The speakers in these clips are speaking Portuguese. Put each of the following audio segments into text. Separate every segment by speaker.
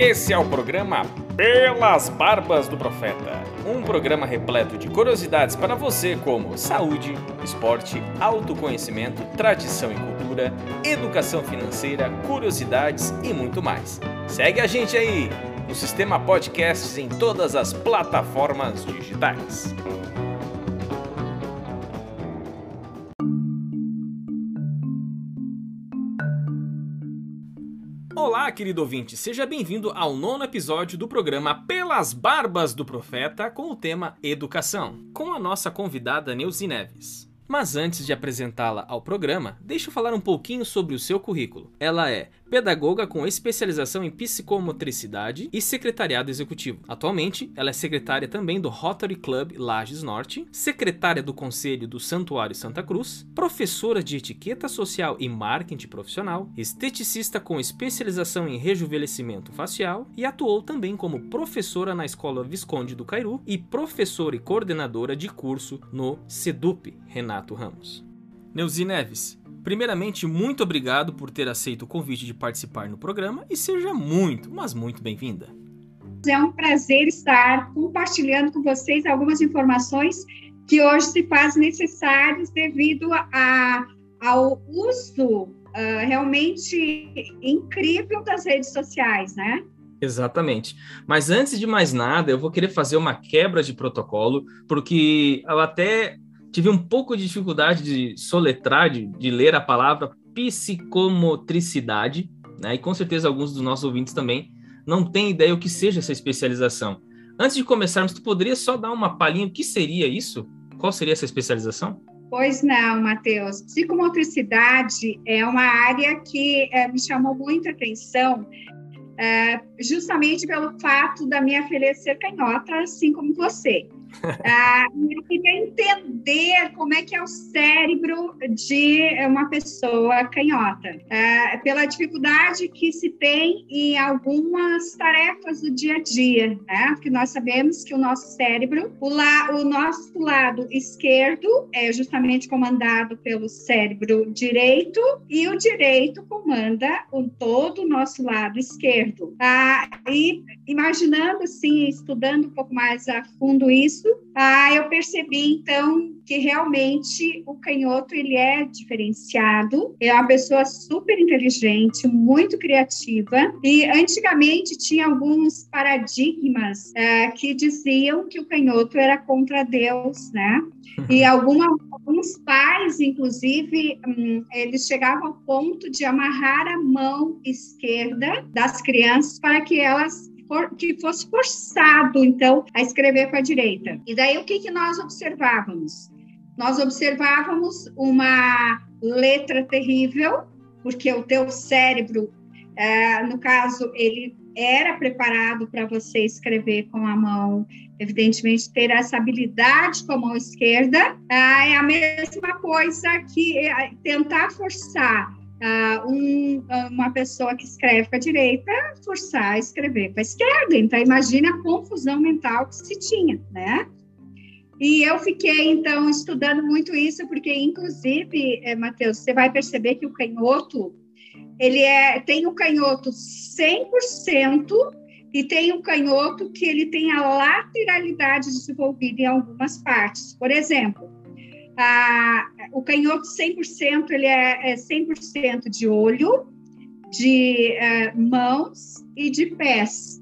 Speaker 1: Esse é o programa Pelas Barbas do Profeta. Um programa repleto de curiosidades para você como saúde, esporte, autoconhecimento, tradição e cultura, educação financeira, curiosidades e muito mais. Segue a gente aí no sistema podcasts em todas as plataformas digitais. Olá, querido ouvinte, seja bem-vindo ao nono episódio do programa Pelas Barbas do Profeta com o tema Educação, com a nossa convidada Neuzi Neves. Mas antes de apresentá-la ao programa, deixa eu falar um pouquinho sobre o seu currículo. Ela é pedagoga com especialização em psicomotricidade e secretariado executivo. Atualmente, ela é secretária também do Rotary Club Lages Norte, secretária do Conselho do Santuário Santa Cruz, professora de etiqueta social e marketing profissional, esteticista com especialização em rejuvenescimento facial e atuou também como professora na Escola Visconde do Cairu e professora e coordenadora de curso no SEDUP, Renato Ramos. Neuzi Neves, Primeiramente, muito obrigado por ter aceito o convite de participar no programa e seja muito, mas muito bem-vinda.
Speaker 2: É um prazer estar compartilhando com vocês algumas informações que hoje se fazem necessárias devido a, ao uso uh, realmente incrível das redes sociais, né?
Speaker 1: Exatamente. Mas antes de mais nada, eu vou querer fazer uma quebra de protocolo, porque eu até tive um pouco de dificuldade de soletrar, de, de ler a palavra psicomotricidade, né? E com certeza alguns dos nossos ouvintes também não têm ideia o que seja essa especialização. Antes de começarmos, tu poderia só dar uma palhinha o que seria isso? Qual seria essa especialização?
Speaker 2: Pois não, Matheus. Psicomotricidade é uma área que é, me chamou muita atenção, é, justamente pelo fato da minha filha ser canhota, assim como você. Ah, eu queria entender como é que é o cérebro de uma pessoa canhota, ah, pela dificuldade que se tem em algumas tarefas do dia a dia, né? Porque nós sabemos que o nosso cérebro, o, la, o nosso lado esquerdo é justamente comandado pelo cérebro direito e o direito comanda o todo o nosso lado esquerdo. Ah, e imaginando assim, estudando um pouco mais a fundo isso, ah, eu percebi então que realmente o canhoto ele é diferenciado, é uma pessoa super inteligente, muito criativa. E antigamente tinha alguns paradigmas é, que diziam que o canhoto era contra Deus, né? E alguma, alguns pais, inclusive, hum, eles chegavam ao ponto de amarrar a mão esquerda das crianças para que elas for, que fosse forçado, então, a escrever com a direita. E daí o que, que nós observávamos? Nós observávamos uma letra terrível, porque o teu cérebro, é, no caso, ele era preparado para você escrever com a mão, evidentemente ter essa habilidade com a mão esquerda, é a mesma coisa que é, tentar forçar uh, um, uma pessoa que escreve com a direita forçar a escrever com a esquerda. Então, imagine a confusão mental que se tinha, né? E eu fiquei, então, estudando muito isso, porque, inclusive, é, Matheus, você vai perceber que o canhoto, ele é, tem o canhoto 100% e tem o canhoto que ele tem a lateralidade desenvolvida em algumas partes. Por exemplo, ah, o canhoto 100% ele é, é 100% de olho, de é, mãos e de pés.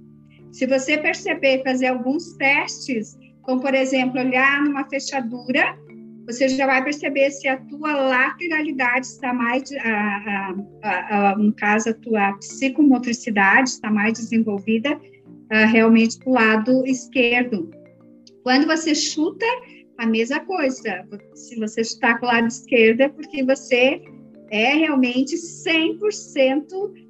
Speaker 2: Se você perceber, fazer alguns testes, como por exemplo, olhar numa fechadura, você já vai perceber se a tua lateralidade está mais, a, a, a, no caso, a tua psicomotricidade está mais desenvolvida ah, realmente para o lado esquerdo. Quando você chuta, a mesma coisa. Se você está com o lado esquerdo, é porque você é realmente 100%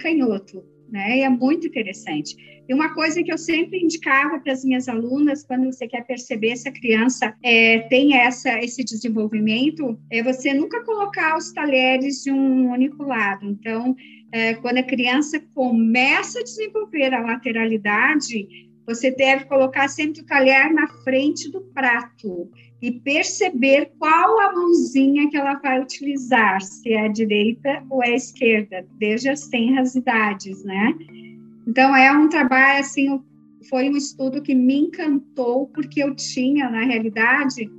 Speaker 2: canhoto, né? E é muito interessante. E uma coisa que eu sempre indicava para as minhas alunas, quando você quer perceber se a criança é, tem essa, esse desenvolvimento, é você nunca colocar os talheres de um único lado. Então, é, quando a criança começa a desenvolver a lateralidade, você deve colocar sempre o talher na frente do prato e perceber qual a mãozinha que ela vai utilizar, se é a direita ou é a esquerda, desde as tenras idades, né? Então, é um trabalho, assim, foi um estudo que me encantou, porque eu tinha, na realidade,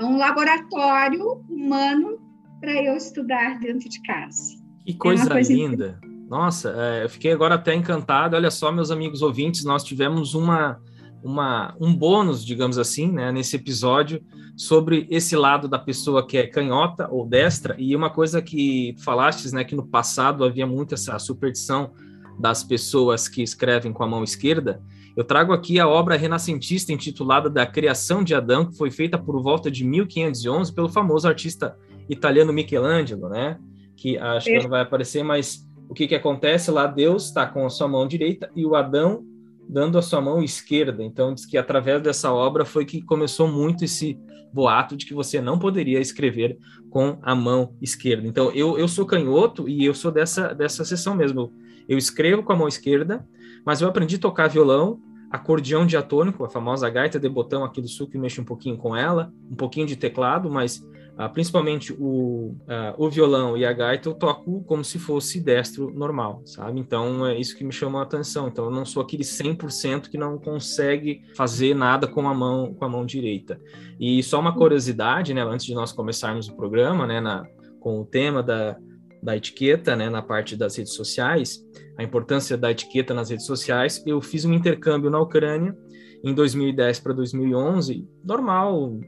Speaker 2: um laboratório humano para eu estudar dentro de casa.
Speaker 1: Que coisa, é coisa linda! Nossa, é, eu fiquei agora até encantado. Olha só, meus amigos ouvintes, nós tivemos uma, uma, um bônus, digamos assim, né, nesse episódio sobre esse lado da pessoa que é canhota ou destra. E uma coisa que falastes, né, que no passado havia muito essa superstição das pessoas que escrevem com a mão esquerda. Eu trago aqui a obra renascentista intitulada Da Criação de Adão, que foi feita por volta de 1511 pelo famoso artista italiano Michelangelo, né? Que acho que não vai aparecer, mas o que, que acontece lá? Deus está com a sua mão direita e o Adão dando a sua mão esquerda. Então, diz que através dessa obra foi que começou muito esse boato de que você não poderia escrever com a mão esquerda. Então, eu, eu sou canhoto e eu sou dessa, dessa sessão mesmo. Eu escrevo com a mão esquerda, mas eu aprendi a tocar violão, acordeão diatônico, a famosa gaita de botão aqui do sul, que mexe um pouquinho com ela, um pouquinho de teclado, mas Uh, principalmente o, uh, o violão e a gaita, eu toco como se fosse destro normal, sabe? Então é isso que me chama a atenção. Então eu não sou aquele 100% que não consegue fazer nada com a mão com a mão direita. E só uma curiosidade, né, antes de nós começarmos o programa, né, na, com o tema da, da etiqueta, né, na parte das redes sociais, a importância da etiqueta nas redes sociais, eu fiz um intercâmbio na Ucrânia em 2010 para 2011, normal,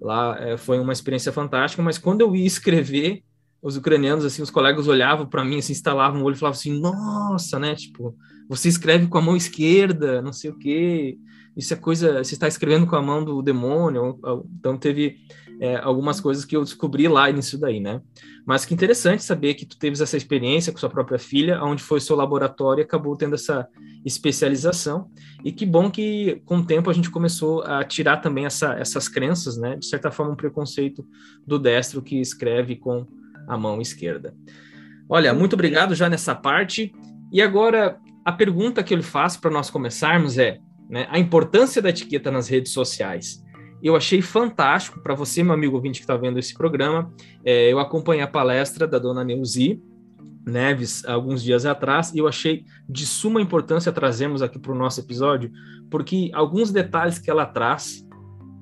Speaker 1: Lá é, foi uma experiência fantástica, mas quando eu ia escrever, os ucranianos, assim, os colegas olhavam para mim, assim, instalavam o olho e falavam assim, nossa, né, tipo, você escreve com a mão esquerda, não sei o quê, isso é coisa, você está escrevendo com a mão do demônio, então teve é, algumas coisas que eu descobri lá nisso daí, né? Mas que interessante saber que tu teve essa experiência com sua própria filha, onde foi seu laboratório e acabou tendo essa especialização. E que bom que com o tempo a gente começou a tirar também essa, essas crenças, né? De certa forma, um preconceito do destro que escreve com a mão esquerda. Olha, muito obrigado já nessa parte. E agora, a pergunta que eu lhe faço para nós começarmos é né, a importância da etiqueta nas redes sociais eu achei fantástico para você, meu amigo ouvinte que está vendo esse programa. É, eu acompanhei a palestra da dona Neuzi Neves alguns dias atrás e eu achei de suma importância trazermos aqui para o nosso episódio, porque alguns detalhes que ela traz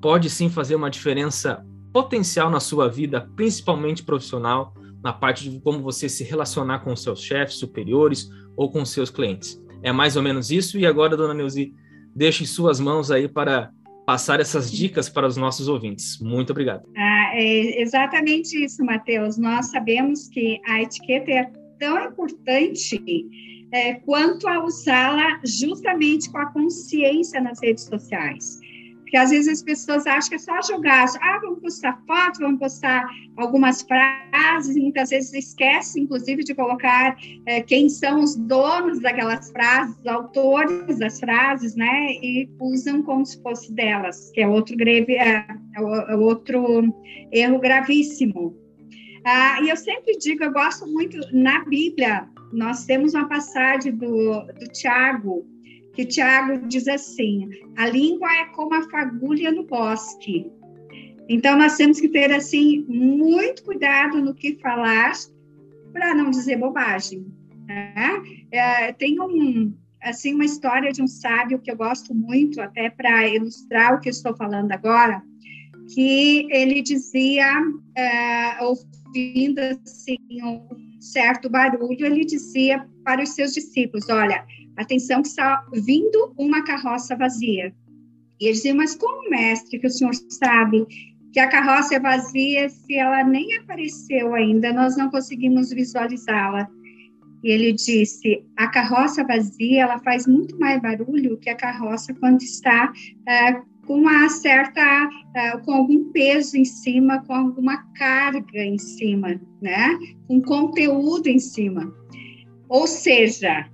Speaker 1: pode sim fazer uma diferença potencial na sua vida, principalmente profissional, na parte de como você se relacionar com seus chefes superiores ou com seus clientes. É mais ou menos isso. E agora, dona Neuzi, deixe suas mãos aí para passar essas dicas para os nossos ouvintes. Muito obrigado.
Speaker 2: Ah, é exatamente isso, Matheus. Nós sabemos que a etiqueta é tão importante é, quanto a usá-la justamente com a consciência nas redes sociais. Porque às vezes as pessoas acham que é só jogar, ah, vamos postar foto, vamos postar algumas frases, muitas vezes esquece, inclusive, de colocar é, quem são os donos daquelas frases, os autores das frases, né? E usam como se fosse delas, que é outro, grave, é, é outro erro gravíssimo. Ah, e eu sempre digo, eu gosto muito, na Bíblia, nós temos uma passagem do, do Tiago, que Tiago diz assim: a língua é como a fagulha no bosque. Então, nós temos que ter, assim, muito cuidado no que falar para não dizer bobagem. Né? É, tem um, assim, uma história de um sábio que eu gosto muito, até para ilustrar o que estou falando agora, que ele dizia, é, ouvindo assim, um certo barulho, ele dizia para os seus discípulos: Olha, atenção que está vindo uma carroça vazia. E eles diziam, mas como, mestre, que o senhor sabe que a carroça é vazia se ela nem apareceu ainda, nós não conseguimos visualizá-la? E ele disse, a carroça vazia, ela faz muito mais barulho que a carroça quando está é, com uma certa, é, com algum peso em cima, com alguma carga em cima, né? Com conteúdo em cima. Ou seja,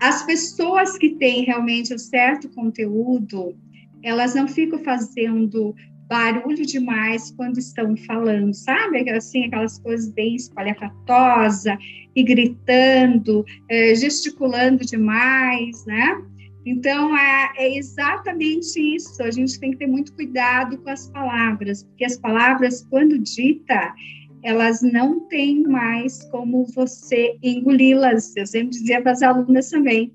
Speaker 2: as pessoas que têm realmente o certo conteúdo, elas não ficam fazendo barulho demais quando estão falando, sabe? Assim, aquelas coisas bem espalhafatosa e gritando, é, gesticulando demais, né? Então, é, é, exatamente isso. A gente tem que ter muito cuidado com as palavras, porque as palavras, quando dita, elas não têm mais como você engoli-las. Eu sempre dizia para as alunas também: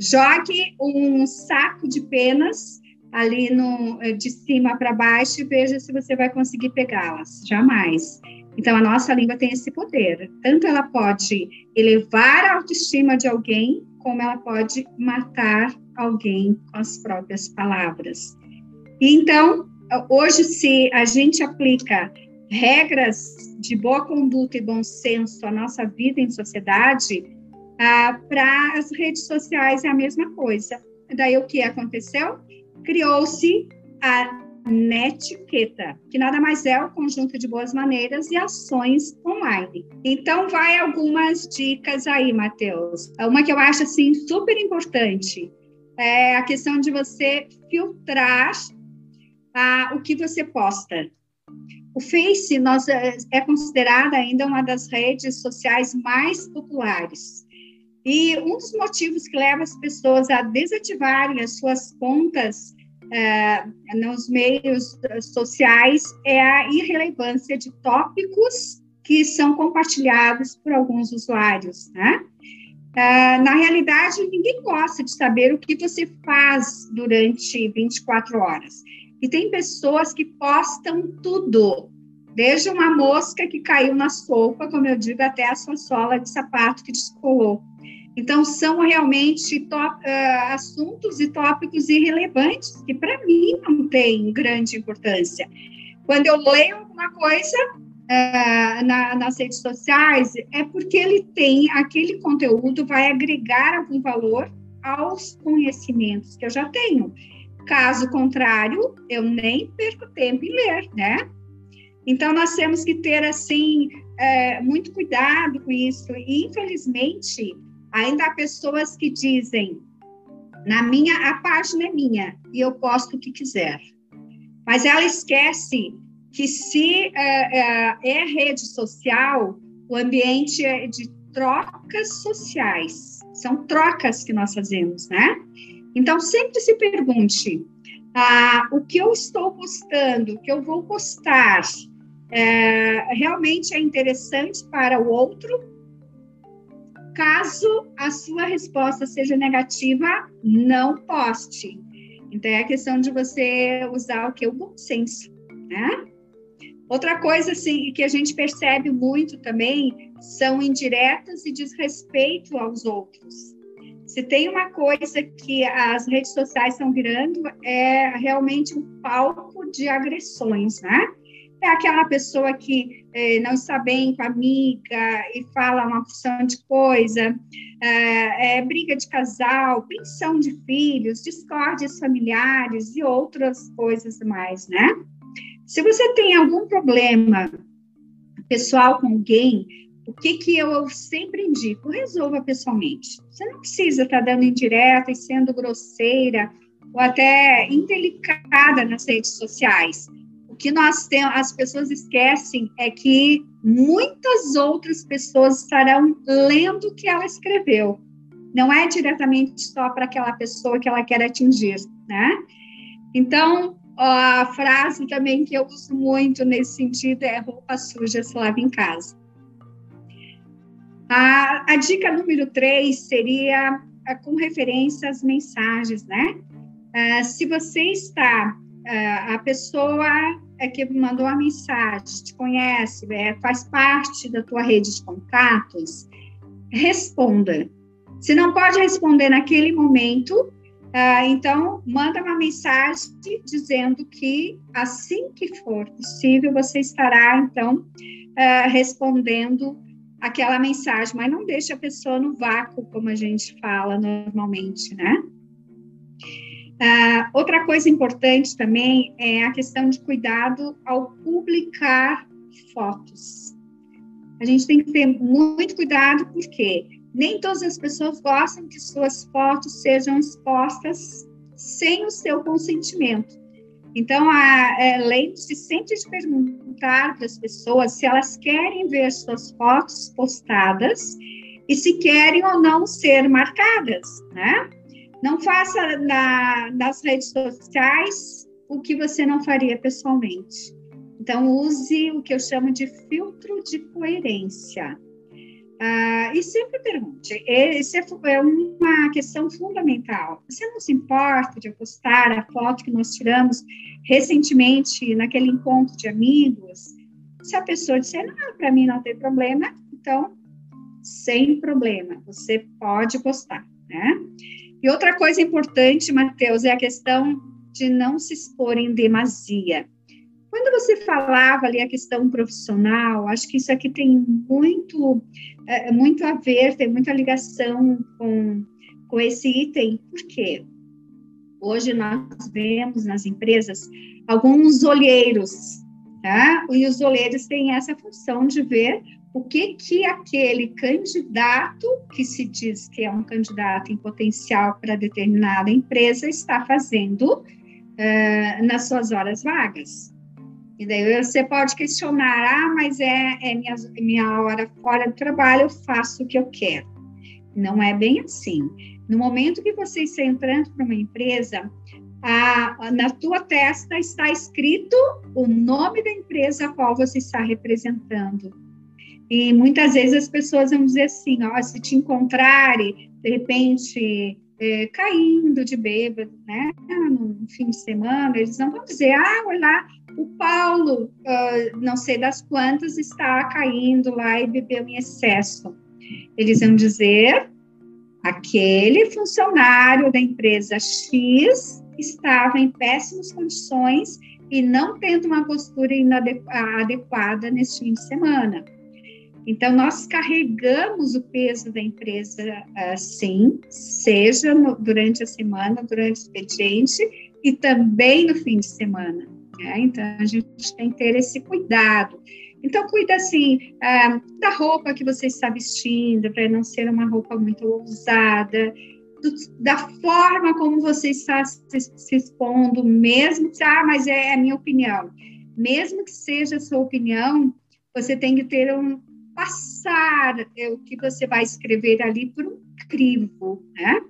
Speaker 2: jogue um saco de penas ali no, de cima para baixo e veja se você vai conseguir pegá-las. Jamais. Então, a nossa língua tem esse poder. Tanto ela pode elevar a autoestima de alguém, como ela pode matar alguém com as próprias palavras. Então, hoje, se a gente aplica regras de boa conduta e bom senso à nossa vida em sociedade, ah, para as redes sociais é a mesma coisa. Daí o que aconteceu? Criou-se a netiqueta, que nada mais é o conjunto de boas maneiras e ações online. Então, vai algumas dicas aí, Matheus. Uma que eu acho assim super importante é a questão de você filtrar ah, o que você posta. O Face nós, é, é considerada ainda uma das redes sociais mais populares. E um dos motivos que leva as pessoas a desativarem as suas contas é, nos meios sociais é a irrelevância de tópicos que são compartilhados por alguns usuários, né? Uh, na realidade, ninguém gosta de saber o que você faz durante 24 horas. E tem pessoas que postam tudo, desde uma mosca que caiu na sopa, como eu digo, até a sua sola de sapato que descolou. Então, são realmente top, uh, assuntos e tópicos irrelevantes, que para mim não têm grande importância. Quando eu leio alguma coisa uh, na, nas redes sociais, é porque ele tem aquele conteúdo, vai agregar algum valor aos conhecimentos que eu já tenho. Caso contrário, eu nem perco tempo em ler, né? Então, nós temos que ter, assim, é, muito cuidado com isso. E, infelizmente, Ainda há pessoas que dizem: na minha, a página é minha e eu posto o que quiser. Mas ela esquece que se é, é, é rede social, o ambiente é de trocas sociais. São trocas que nós fazemos, né? Então, sempre se pergunte: ah, o que eu estou postando, o que eu vou postar, é, realmente é interessante para o outro Caso a sua resposta seja negativa, não poste. Então, é questão de você usar o que? O bom senso, né? Outra coisa assim, que a gente percebe muito também são indiretas e desrespeito aos outros. Se tem uma coisa que as redes sociais estão virando, é realmente um palco de agressões, né? é aquela pessoa que é, não está bem com a amiga e fala uma porção de coisa, é, é, briga de casal, pensão de filhos, discórdias familiares e outras coisas mais, né? Se você tem algum problema pessoal com alguém, o que, que eu sempre indico? Resolva pessoalmente. Você não precisa estar dando indireta e sendo grosseira ou até indelicada nas redes sociais o que nós temos, as pessoas esquecem é que muitas outras pessoas estarão lendo o que ela escreveu. Não é diretamente só para aquela pessoa que ela quer atingir, né? Então, a frase também que eu uso muito nesse sentido é roupa suja se lava em casa. A, a dica número três seria a, com referência às mensagens, né? Uh, se você está, uh, a pessoa é que mandou a mensagem, te conhece, é, faz parte da tua rede de contatos, responda. Se não pode responder naquele momento, uh, então manda uma mensagem dizendo que assim que for possível você estará então respondendo aquela mensagem, mas não deixe a pessoa no vácuo, como a gente fala normalmente, né? Uh, outra coisa importante também é a questão de cuidado ao publicar fotos. A gente tem que ter muito cuidado porque nem todas as pessoas gostam que suas fotos sejam expostas sem o seu consentimento. Então, é, lembre-se sempre de perguntar para as pessoas se elas querem ver suas fotos postadas e se querem ou não ser marcadas, né? Não faça na, nas redes sociais o que você não faria pessoalmente. Então, use o que eu chamo de filtro de coerência. Ah, e sempre pergunte, isso é uma questão fundamental. Você não se importa de postar a foto que nós tiramos recentemente naquele encontro de amigos? Se a pessoa disser, não, para mim não tem problema, então, sem problema, você pode postar, né? E outra coisa importante, Matheus, é a questão de não se expor em demasia. Quando você falava ali a questão profissional, acho que isso aqui tem muito, é, muito a ver, tem muita ligação com, com esse item. Por quê? Hoje nós vemos nas empresas alguns olheiros, tá? E os olheiros têm essa função de ver o que que aquele candidato que se diz que é um candidato em potencial para determinada empresa está fazendo uh, nas suas horas vagas. E daí você pode questionar, ah, mas é, é minha, minha hora fora do trabalho, eu faço o que eu quero. Não é bem assim. No momento que você está entrando para uma empresa, a, na tua testa está escrito o nome da empresa a qual você está representando. E muitas vezes as pessoas vão dizer assim, ó, se te encontrarem, de repente, é, caindo de bêbado, né, no fim de semana, eles não vão dizer, ah, olha lá, o Paulo, uh, não sei das quantas, está caindo lá e bebeu em excesso. Eles vão dizer, aquele funcionário da empresa X estava em péssimas condições e não tendo uma postura adequada neste fim de semana. Então, nós carregamos o peso da empresa, sim, seja no, durante a semana, durante o expediente e também no fim de semana. Né? Então, a gente tem que ter esse cuidado. Então, cuida, assim, da roupa que você está vestindo, para não ser uma roupa muito ousada, da forma como você está se, se expondo, mesmo que, ah, mas é a minha opinião. Mesmo que seja a sua opinião, você tem que ter um, passar o que você vai escrever ali por um crivo, né?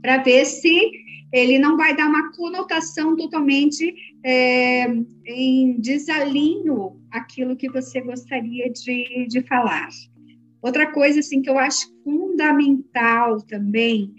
Speaker 2: Para ver se ele não vai dar uma conotação totalmente é, em desalinho aquilo que você gostaria de, de falar. Outra coisa assim que eu acho fundamental também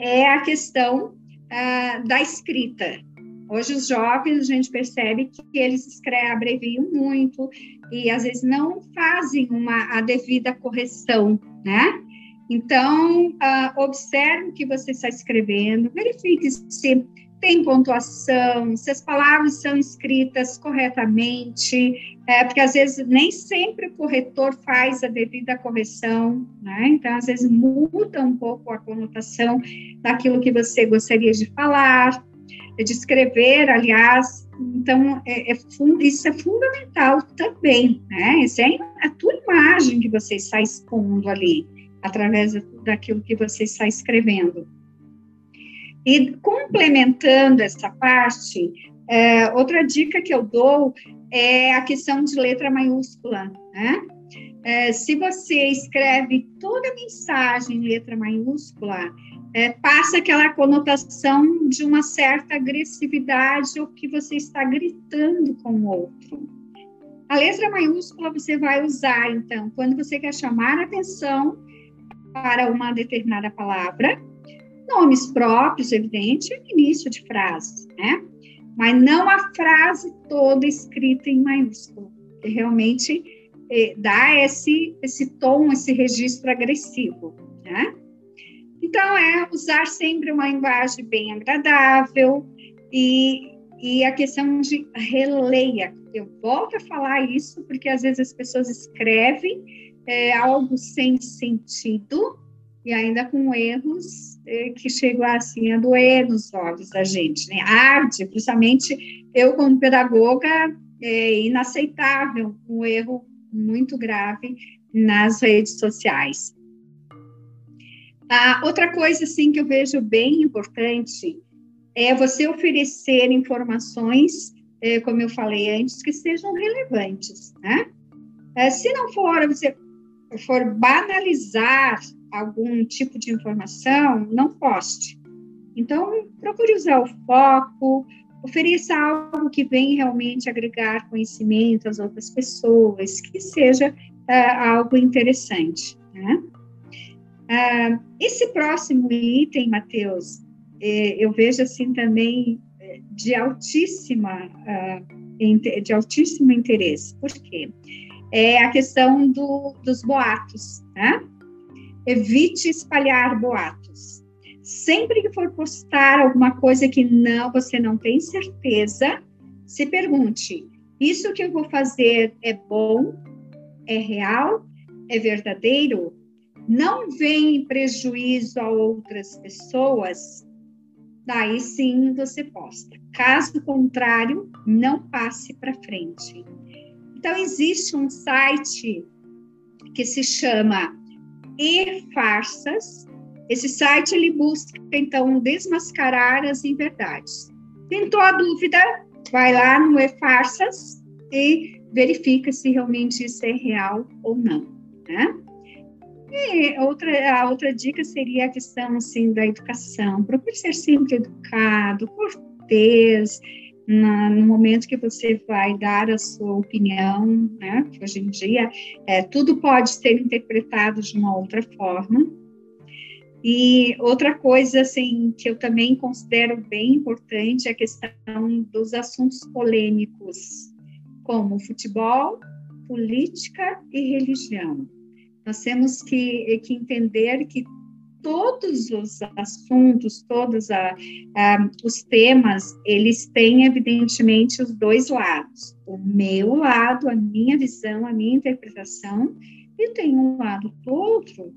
Speaker 2: é a questão ah, da escrita. Hoje os jovens a gente percebe que eles escrevem, abreviam muito e às vezes não fazem uma a devida correção, né? Então uh, observe o que você está escrevendo, verifique se tem pontuação, se as palavras são escritas corretamente, é, porque às vezes nem sempre o corretor faz a devida correção, né? Então, às vezes muda um pouco a conotação daquilo que você gostaria de falar de escrever, aliás, então é, é, isso é fundamental também, né? Isso é a tua imagem que você está expondo ali, através daquilo que você está escrevendo. E complementando essa parte, é, outra dica que eu dou é a questão de letra maiúscula, né? É, se você escreve toda a mensagem em letra maiúscula, é, passa aquela conotação de uma certa agressividade ou que você está gritando com o outro. A letra maiúscula você vai usar, então, quando você quer chamar atenção para uma determinada palavra, nomes próprios, evidente, início de frases, né? Mas não a frase toda escrita em maiúsculo, que realmente eh, dá esse, esse tom, esse registro agressivo, né? Então, é usar sempre uma linguagem bem agradável e, e a questão de releia. Eu volto a falar isso porque às vezes as pessoas escrevem é, algo sem sentido e ainda com erros é, que chegam assim a doer nos olhos da gente, né? Arde, principalmente eu como pedagoga, é inaceitável um erro muito grave nas redes sociais. A outra coisa, assim, que eu vejo bem importante é você oferecer informações, é, como eu falei antes, que sejam relevantes, né? É, se não for, você for banalizar algum tipo de informação, não poste. Então, procure usar o foco, ofereça algo que venha realmente agregar conhecimento às outras pessoas, que seja uh, algo interessante. Né? Uh, esse próximo item, Mateus, eh, eu vejo assim também eh, de altíssima uh, de altíssimo interesse. Por quê? É a questão do, dos boatos. Né? Evite espalhar boatos. Sempre que for postar alguma coisa que não você não tem certeza, se pergunte: isso que eu vou fazer é bom? É real? É verdadeiro? Não vem prejuízo a outras pessoas? Daí sim você posta. Caso contrário, não passe para frente. Então, existe um site que se chama e-farsas, esse site ele busca então desmascarar as inverdades. Tentou a dúvida, vai lá no e-farsas e verifica se realmente isso é real ou não, né? E outra, a outra dica seria a questão assim da educação. Procure ser sempre educado, cortês, na, no momento que você vai dar a sua opinião, né? Que hoje em dia é, tudo pode ser interpretado de uma outra forma. E outra coisa, assim, que eu também considero bem importante é a questão dos assuntos polêmicos, como futebol, política e religião. Nós temos que, que entender que todos os assuntos, todos a, a, os temas, eles têm evidentemente os dois lados. O meu lado, a minha visão, a minha interpretação, e tem um lado do outro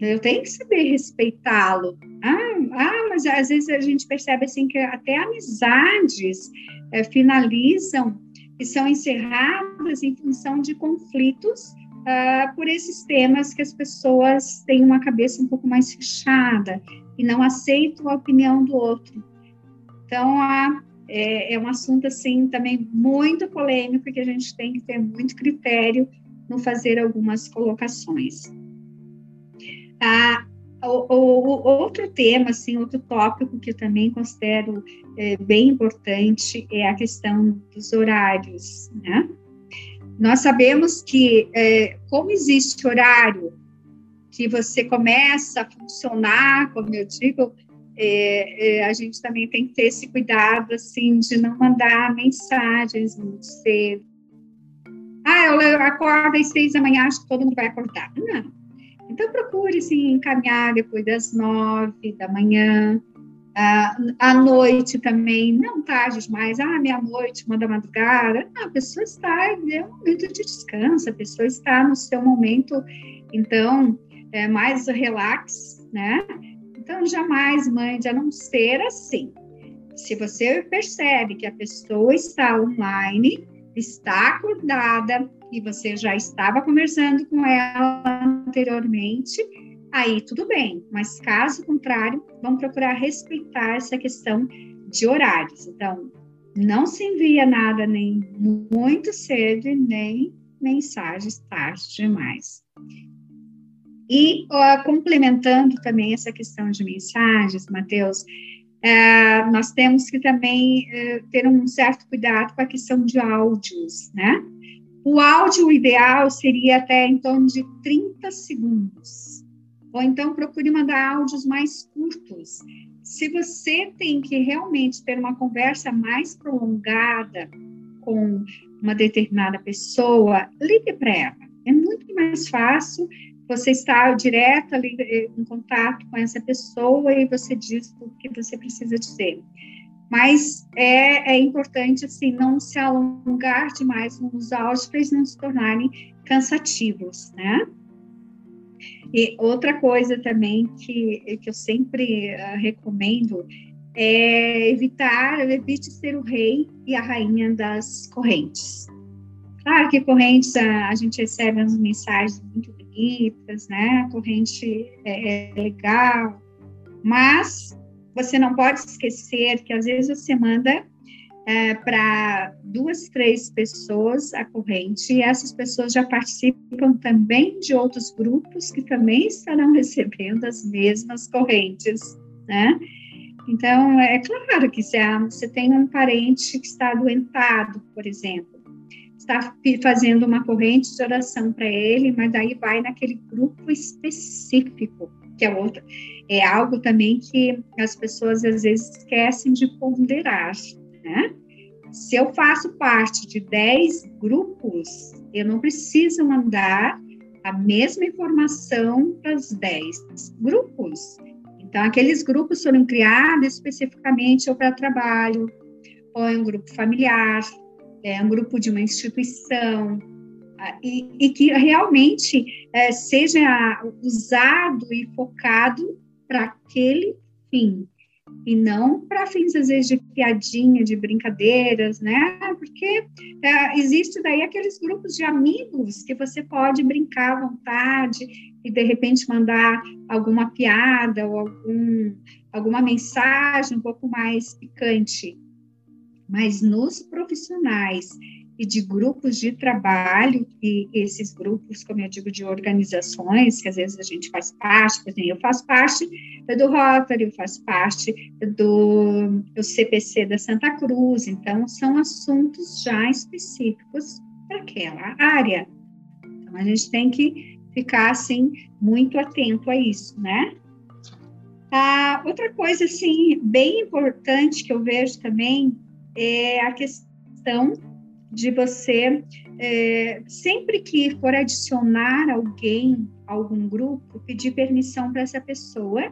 Speaker 2: eu tenho que saber respeitá-lo. Ah, ah, mas às vezes a gente percebe assim que até amizades é, finalizam e são encerradas em função de conflitos uh, por esses temas que as pessoas têm uma cabeça um pouco mais fechada e não aceitam a opinião do outro. Então, uh, é, é um assunto assim também muito polêmico que a gente tem que ter muito critério no fazer algumas colocações. Ah, o, o, outro tema, assim, outro tópico que eu também considero é, bem importante é a questão dos horários, né? Nós sabemos que, é, como existe horário que você começa a funcionar, como eu digo, é, é, a gente também tem que ter esse cuidado, assim, de não mandar mensagens muito cedo. Ah, eu acordo às seis da manhã, acho que todo mundo vai acordar. Não então, procure se encaminhar depois das nove da manhã, ah, à noite também, não tarde demais, ah, meia-noite, uma da madrugada. A pessoa está, é um momento de descanso, a pessoa está no seu momento, então, é mais relax, né? Então, jamais mande, a não ser assim. Se você percebe que a pessoa está online, está acordada, e você já estava conversando com ela anteriormente, aí tudo bem. Mas caso contrário, vamos procurar respeitar essa questão de horários. Então, não se envia nada nem muito cedo nem mensagens tarde demais. E uh, complementando também essa questão de mensagens, Matheus, uh, nós temos que também uh, ter um certo cuidado com a questão de áudios, né? O áudio ideal seria até em torno de 30 segundos. Ou então procure mandar áudios mais curtos. Se você tem que realmente ter uma conversa mais prolongada com uma determinada pessoa, ligue para ela. É muito mais fácil você estar direto ali eh, em contato com essa pessoa e você diz o que você precisa dizer mas é, é importante assim não se alongar demais nos áudios para eles não se tornarem cansativos, né? E outra coisa também que, que eu sempre uh, recomendo é evitar, evite ser o rei e a rainha das correntes. Claro que correntes a, a gente recebe umas mensagens muito bonitas, né? A corrente é, é legal, mas você não pode esquecer que às vezes você manda é, para duas, três pessoas a corrente, e essas pessoas já participam também de outros grupos que também estarão recebendo as mesmas correntes, né? Então, é claro que se você tem um parente que está adoentado, por exemplo, está fazendo uma corrente de oração para ele, mas daí vai naquele grupo específico, que é outro. É algo também que as pessoas às vezes esquecem de ponderar, né? Se eu faço parte de 10 grupos, eu não preciso mandar a mesma informação para os 10 grupos. Então, aqueles grupos foram criados especificamente ou para trabalho, ou em um grupo familiar, é, um grupo de uma instituição, e, e que realmente é, seja usado e focado para aquele fim e não para fins, às vezes, de piadinha, de brincadeiras, né? Porque é, existe daí aqueles grupos de amigos que você pode brincar à vontade e, de repente, mandar alguma piada ou algum, alguma mensagem um pouco mais picante. Mas nos profissionais e de grupos de trabalho, e esses grupos, como eu digo, de organizações, que às vezes a gente faz parte, por exemplo, eu faço parte do Rotary, eu faço parte do, do CPC da Santa Cruz, então são assuntos já específicos para aquela área. Então a gente tem que ficar, assim, muito atento a isso, né? Ah, outra coisa, assim, bem importante que eu vejo também é a questão de você, é, sempre que for adicionar alguém a algum grupo, pedir permissão para essa pessoa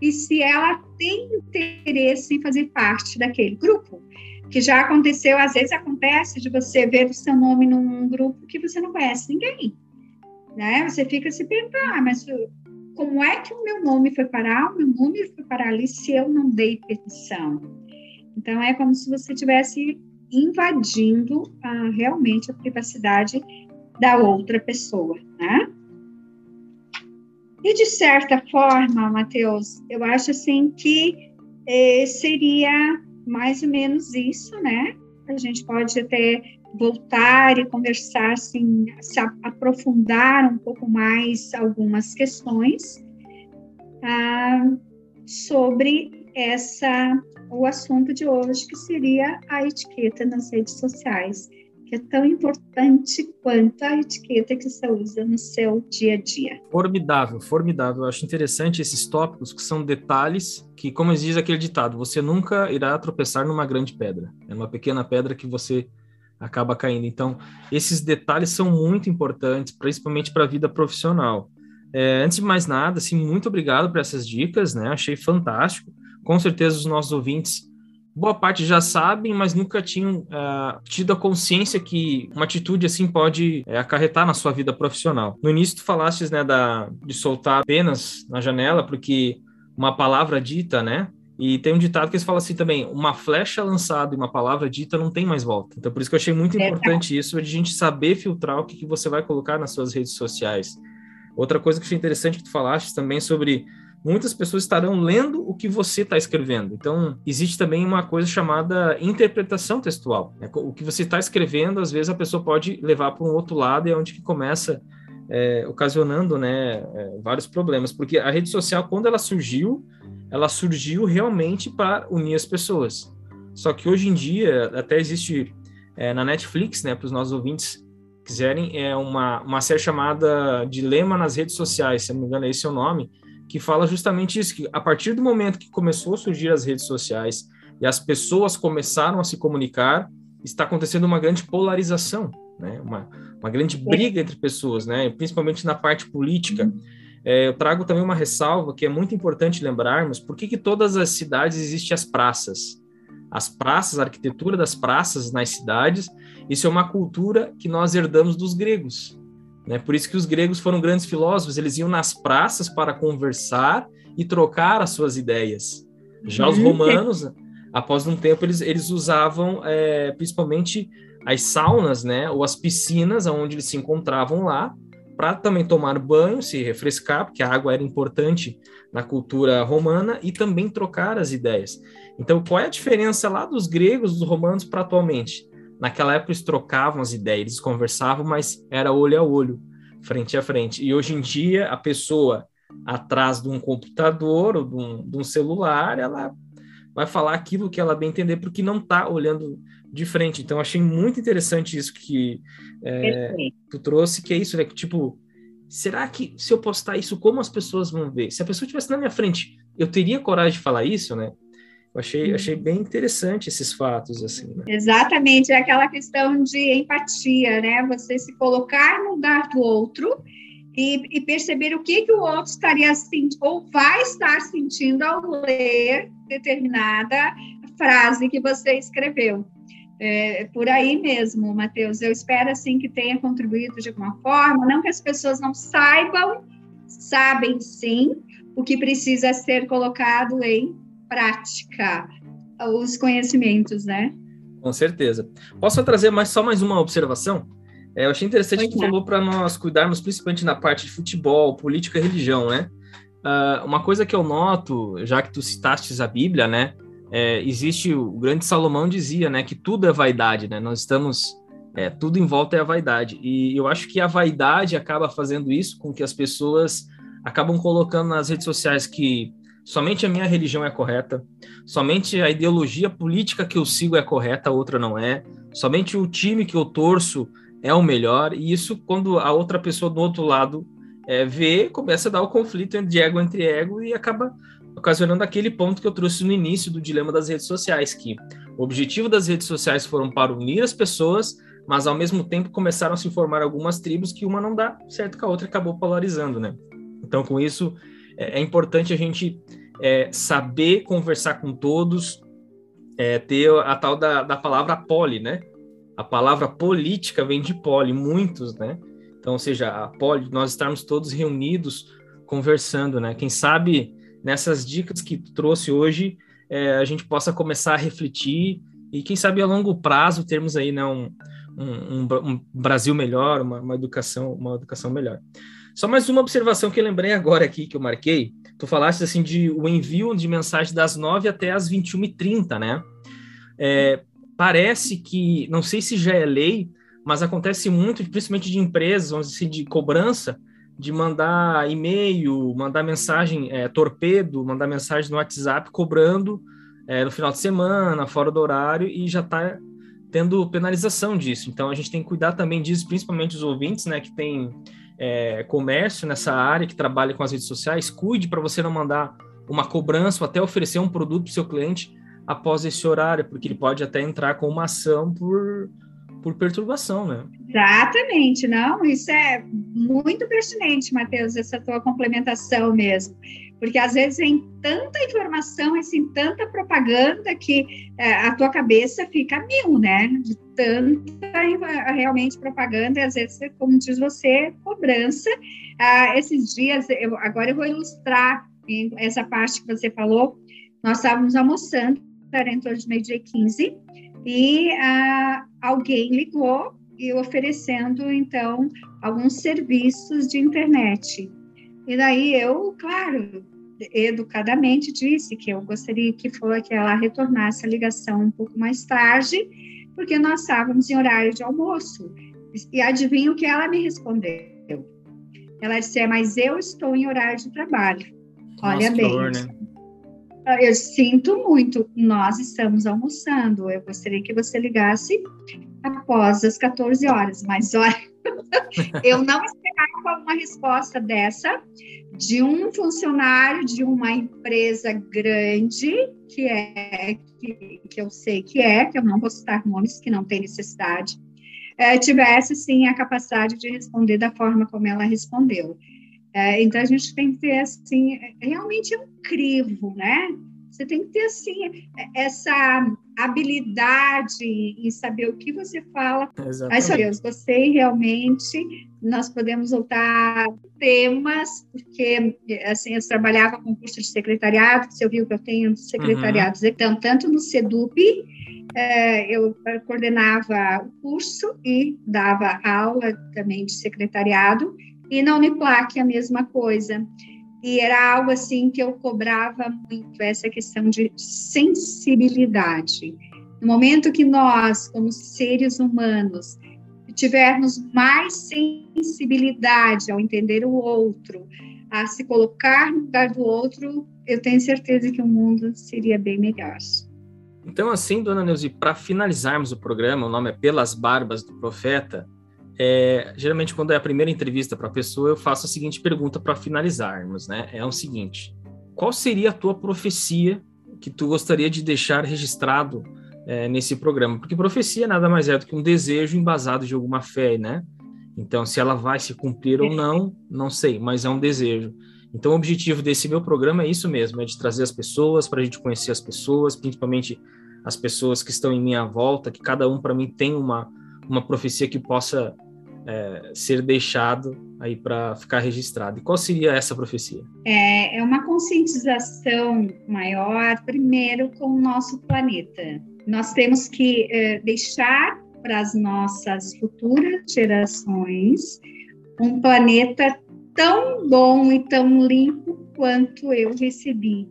Speaker 2: e se ela tem interesse em fazer parte daquele grupo. Que já aconteceu, às vezes acontece de você ver o seu nome num grupo que você não conhece ninguém. Né? Você fica se perguntando, ah, mas como é que o meu nome foi parar? O meu nome foi parar ali se eu não dei permissão. Então, é como se você tivesse invadindo ah, realmente a privacidade da outra pessoa, né? E de certa forma, Matheus, eu acho assim que eh, seria mais ou menos isso, né? A gente pode até voltar e conversar, assim, se aprofundar um pouco mais algumas questões ah, sobre essa o assunto de hoje, que seria a etiqueta nas redes sociais, que é tão importante quanto a etiqueta que você usa no seu dia a dia.
Speaker 1: Formidável, formidável. Eu acho interessante esses tópicos que são detalhes que, como diz aquele ditado, você nunca irá tropeçar numa grande pedra. É uma pequena pedra que você acaba caindo. Então, esses detalhes são muito importantes, principalmente para a vida profissional. É, antes de mais nada, assim, muito obrigado por essas dicas, né? Achei fantástico com certeza os nossos ouvintes, boa parte já sabem, mas nunca tinham uh, tido a consciência que uma atitude assim pode uh, acarretar na sua vida profissional. No início tu falastes, né, da, de soltar apenas na janela, porque uma palavra dita, né, e tem um ditado que eles falam assim também: uma flecha lançada e uma palavra dita não tem mais volta. Então, por isso que eu achei muito é, importante isso, de a gente saber filtrar o que, que você vai colocar nas suas redes sociais. Outra coisa que achei interessante que tu falaste também sobre muitas pessoas estarão lendo o que você está escrevendo. Então, existe também uma coisa chamada interpretação textual. Né? O que você está escrevendo, às vezes, a pessoa pode levar para um outro lado e é onde que começa é, ocasionando né, é, vários problemas. Porque a rede social, quando ela surgiu, ela surgiu realmente para unir as pessoas. Só que hoje em dia, até existe é, na Netflix, né, para os nossos ouvintes quiserem, é uma, uma série chamada Dilema nas Redes Sociais, se não me engano, é esse o nome, que fala justamente isso, que a partir do momento que começou a surgir as redes sociais e as pessoas começaram a se comunicar, está acontecendo uma grande polarização, né? uma, uma grande briga entre pessoas, né? principalmente na parte política. Uhum. É, eu trago também uma ressalva que é muito importante lembrarmos, por que, que todas as cidades existem as praças? As praças, a arquitetura das praças nas cidades, isso é uma cultura que nós herdamos dos gregos. Né? Por isso que os gregos foram grandes filósofos, eles iam nas praças para conversar e trocar as suas ideias. Já os uhum. romanos, após um tempo, eles, eles usavam é, principalmente as saunas, né, ou as piscinas, onde eles se encontravam lá, para também tomar banho, se refrescar, porque a água era importante na cultura romana, e também trocar as ideias. Então, qual é a diferença lá dos gregos, dos romanos, para atualmente? Naquela época eles trocavam as ideias, eles conversavam, mas era olho a olho, frente a frente. E hoje em dia, a pessoa atrás de um computador ou de um, de um celular, ela vai falar aquilo que ela bem entender, porque não está olhando de frente. Então, achei muito interessante isso que é, tu trouxe, que é isso, né? Que, tipo, será que se eu postar isso, como as pessoas vão ver? Se a pessoa estivesse na minha frente, eu teria coragem de falar isso, né? Eu achei, uhum. achei bem interessante esses fatos, assim. Né?
Speaker 2: Exatamente, é aquela questão de empatia, né? Você se colocar no lugar do outro e, e perceber o que, que o outro estaria sentindo ou vai estar sentindo ao ler determinada frase que você escreveu. É, por aí mesmo, Matheus. Eu espero assim que tenha contribuído de alguma forma, não que as pessoas não saibam, sabem sim o que precisa ser colocado em prática, os conhecimentos, né?
Speaker 1: Com certeza. Posso trazer mais só mais uma observação? É, eu achei interessante que tu falou para nós cuidarmos principalmente na parte de futebol, política e religião, né? Uh, uma coisa que eu noto, já que tu citaste a Bíblia, né? É, existe o grande Salomão dizia, né, que tudo é vaidade, né? Nós estamos é, tudo em volta é a vaidade e eu acho que a vaidade acaba fazendo isso com que as pessoas acabam colocando nas redes sociais que somente a minha religião é correta, somente a ideologia política que eu sigo é correta, a outra não é, somente o time que eu torço é o melhor, e isso, quando a outra pessoa do outro lado é, vê, começa a dar o conflito de ego entre ego e acaba ocasionando aquele ponto que eu trouxe no início do dilema das redes sociais, que o objetivo das redes sociais foram para unir as pessoas, mas ao mesmo tempo começaram a se formar algumas tribos que uma não dá certo com a outra acabou polarizando, né? Então, com isso, é, é importante a gente é, saber conversar com todos, é, ter a tal da, da palavra poli, né? A palavra política vem de poli, muitos, né? Então, ou seja, a poli, nós estarmos todos reunidos conversando, né? Quem sabe nessas dicas que trouxe hoje, é, a gente possa começar a refletir e quem sabe a longo prazo termos aí né, um, um, um Brasil melhor, uma, uma, educação, uma educação melhor. Só mais uma observação que eu lembrei agora aqui, que eu marquei. Tu falaste assim de o envio de mensagem das 9 até as 21h30, né? É, parece que, não sei se já é lei, mas acontece muito, principalmente de empresas, vamos dizer assim, de cobrança, de mandar e-mail, mandar mensagem é, torpedo, mandar mensagem no WhatsApp cobrando é, no final de semana, fora do horário, e já está tendo penalização disso. Então a gente tem que cuidar também disso, principalmente os ouvintes, né, que tem é, comércio nessa área, que trabalha com as redes sociais, cuide para você não mandar uma cobrança ou até oferecer um produto para o seu cliente após esse horário, porque ele pode até entrar com uma ação por, por perturbação, né?
Speaker 2: Exatamente, não, isso é muito pertinente, Matheus, essa tua complementação mesmo, porque às vezes vem tanta informação, assim, tanta propaganda que é, a tua cabeça fica mil, né, de tanta realmente propaganda, e às vezes, como diz você, cobrança. Ah, esses dias, eu, agora eu vou ilustrar essa parte que você falou, nós estávamos almoçando, era em torno de meio-dia e 15, e ah, alguém ligou e oferecendo então alguns serviços de internet. E daí eu, claro, educadamente disse que eu gostaria que for que ela retornasse a ligação um pouco mais tarde, porque nós estávamos em horário de almoço. E adivinha o que ela me respondeu? Ela disse: é, mas eu estou em horário de trabalho. Olha Nossa, bem. né? Eu sinto muito, nós estamos almoçando. Eu gostaria que você ligasse após as 14 horas, mas olha, eu não esperava uma resposta dessa de um funcionário de uma empresa grande, que é, que, que eu sei que é, que eu não vou citar nomes, que não tem necessidade, é, tivesse, sim, a capacidade de responder da forma como ela respondeu. É, então, a gente tem que ter, assim, realmente um crivo, né? Você tem que ter, assim, essa habilidade em saber o que você fala. Exatamente. Mas, Deus, gostei realmente. Nós podemos voltar temas, porque, assim, eu trabalhava com curso de secretariado, você viu que eu tenho secretariados, uhum. então, tanto no SEDUP, é, eu coordenava o curso e dava aula também de secretariado, e na Uniplac a mesma coisa. E era algo assim que eu cobrava muito essa questão de sensibilidade. No momento que nós, como seres humanos, tivermos mais sensibilidade ao entender o outro, a se colocar no lugar do outro, eu tenho certeza que o mundo seria bem melhor.
Speaker 1: Então, assim, dona Neuzi, para finalizarmos o programa, o nome é Pelas Barbas do Profeta. É, geralmente, quando é a primeira entrevista para a pessoa, eu faço a seguinte pergunta para finalizarmos, né? É o seguinte: qual seria a tua profecia que tu gostaria de deixar registrado é, nesse programa? Porque profecia nada mais é do que um desejo embasado de alguma fé, né? Então, se ela vai se cumprir ou não, não sei, mas é um desejo. Então, o objetivo desse meu programa é isso mesmo, é de trazer as pessoas, para a gente conhecer as pessoas, principalmente as pessoas que estão em minha volta, que cada um para mim tem uma, uma profecia que possa é, ser deixado aí para ficar registrado. E qual seria essa profecia?
Speaker 2: É, é uma conscientização maior, primeiro, com o nosso planeta. Nós temos que é, deixar para as nossas futuras gerações um planeta tão bom e tão limpo quanto eu recebi.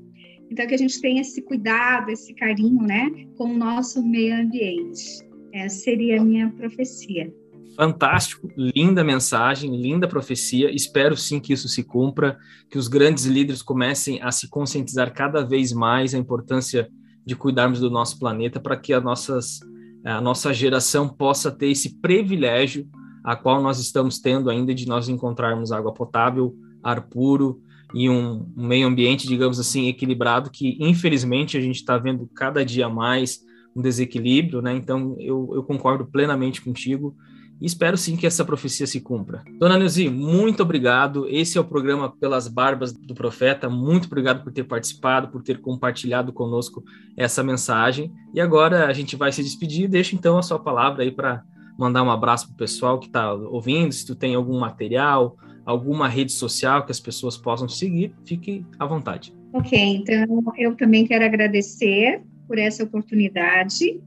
Speaker 2: Então, que a gente tenha esse cuidado, esse carinho, né, com o nosso meio ambiente. Essa seria a minha profecia.
Speaker 1: Fantástico, linda mensagem, linda profecia. Espero sim que isso se cumpra, que os grandes líderes comecem a se conscientizar cada vez mais a importância de cuidarmos do nosso planeta para que as nossas, a nossa geração possa ter esse privilégio a qual nós estamos tendo ainda de nós encontrarmos água potável, ar puro e um meio ambiente, digamos assim, equilibrado, que infelizmente a gente está vendo cada dia mais um desequilíbrio, né? Então eu, eu concordo plenamente contigo e espero sim que essa profecia se cumpra. Dona Neuzi, muito obrigado. Esse é o programa Pelas Barbas do Profeta. Muito obrigado por ter participado, por ter compartilhado conosco essa mensagem. E agora a gente vai se despedir. Deixa então a sua palavra aí para mandar um abraço para o pessoal que está ouvindo, se tu tem algum material, alguma rede social que as pessoas possam seguir, fique à vontade.
Speaker 2: Ok, então eu também quero agradecer por essa oportunidade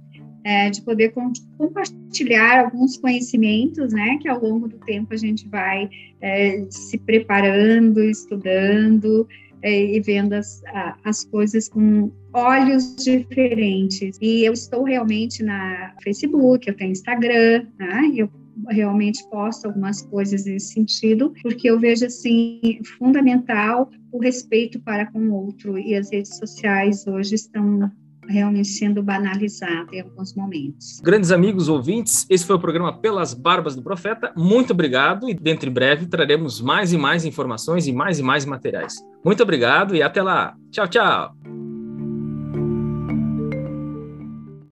Speaker 2: é, de poder com, compartilhar alguns conhecimentos, né, que ao longo do tempo a gente vai é, se preparando, estudando, é, e vendo as, as coisas com olhos diferentes. E eu estou realmente na Facebook, eu tenho Instagram, né? eu realmente posto algumas coisas nesse sentido, porque eu vejo assim fundamental o respeito para com o outro e as redes sociais hoje estão realmente sendo banalizado em alguns momentos.
Speaker 1: Grandes amigos ouvintes, esse foi o programa Pelas Barbas do Profeta. Muito obrigado e dentro em breve traremos mais e mais informações e mais e mais materiais. Muito obrigado e até lá. Tchau, tchau.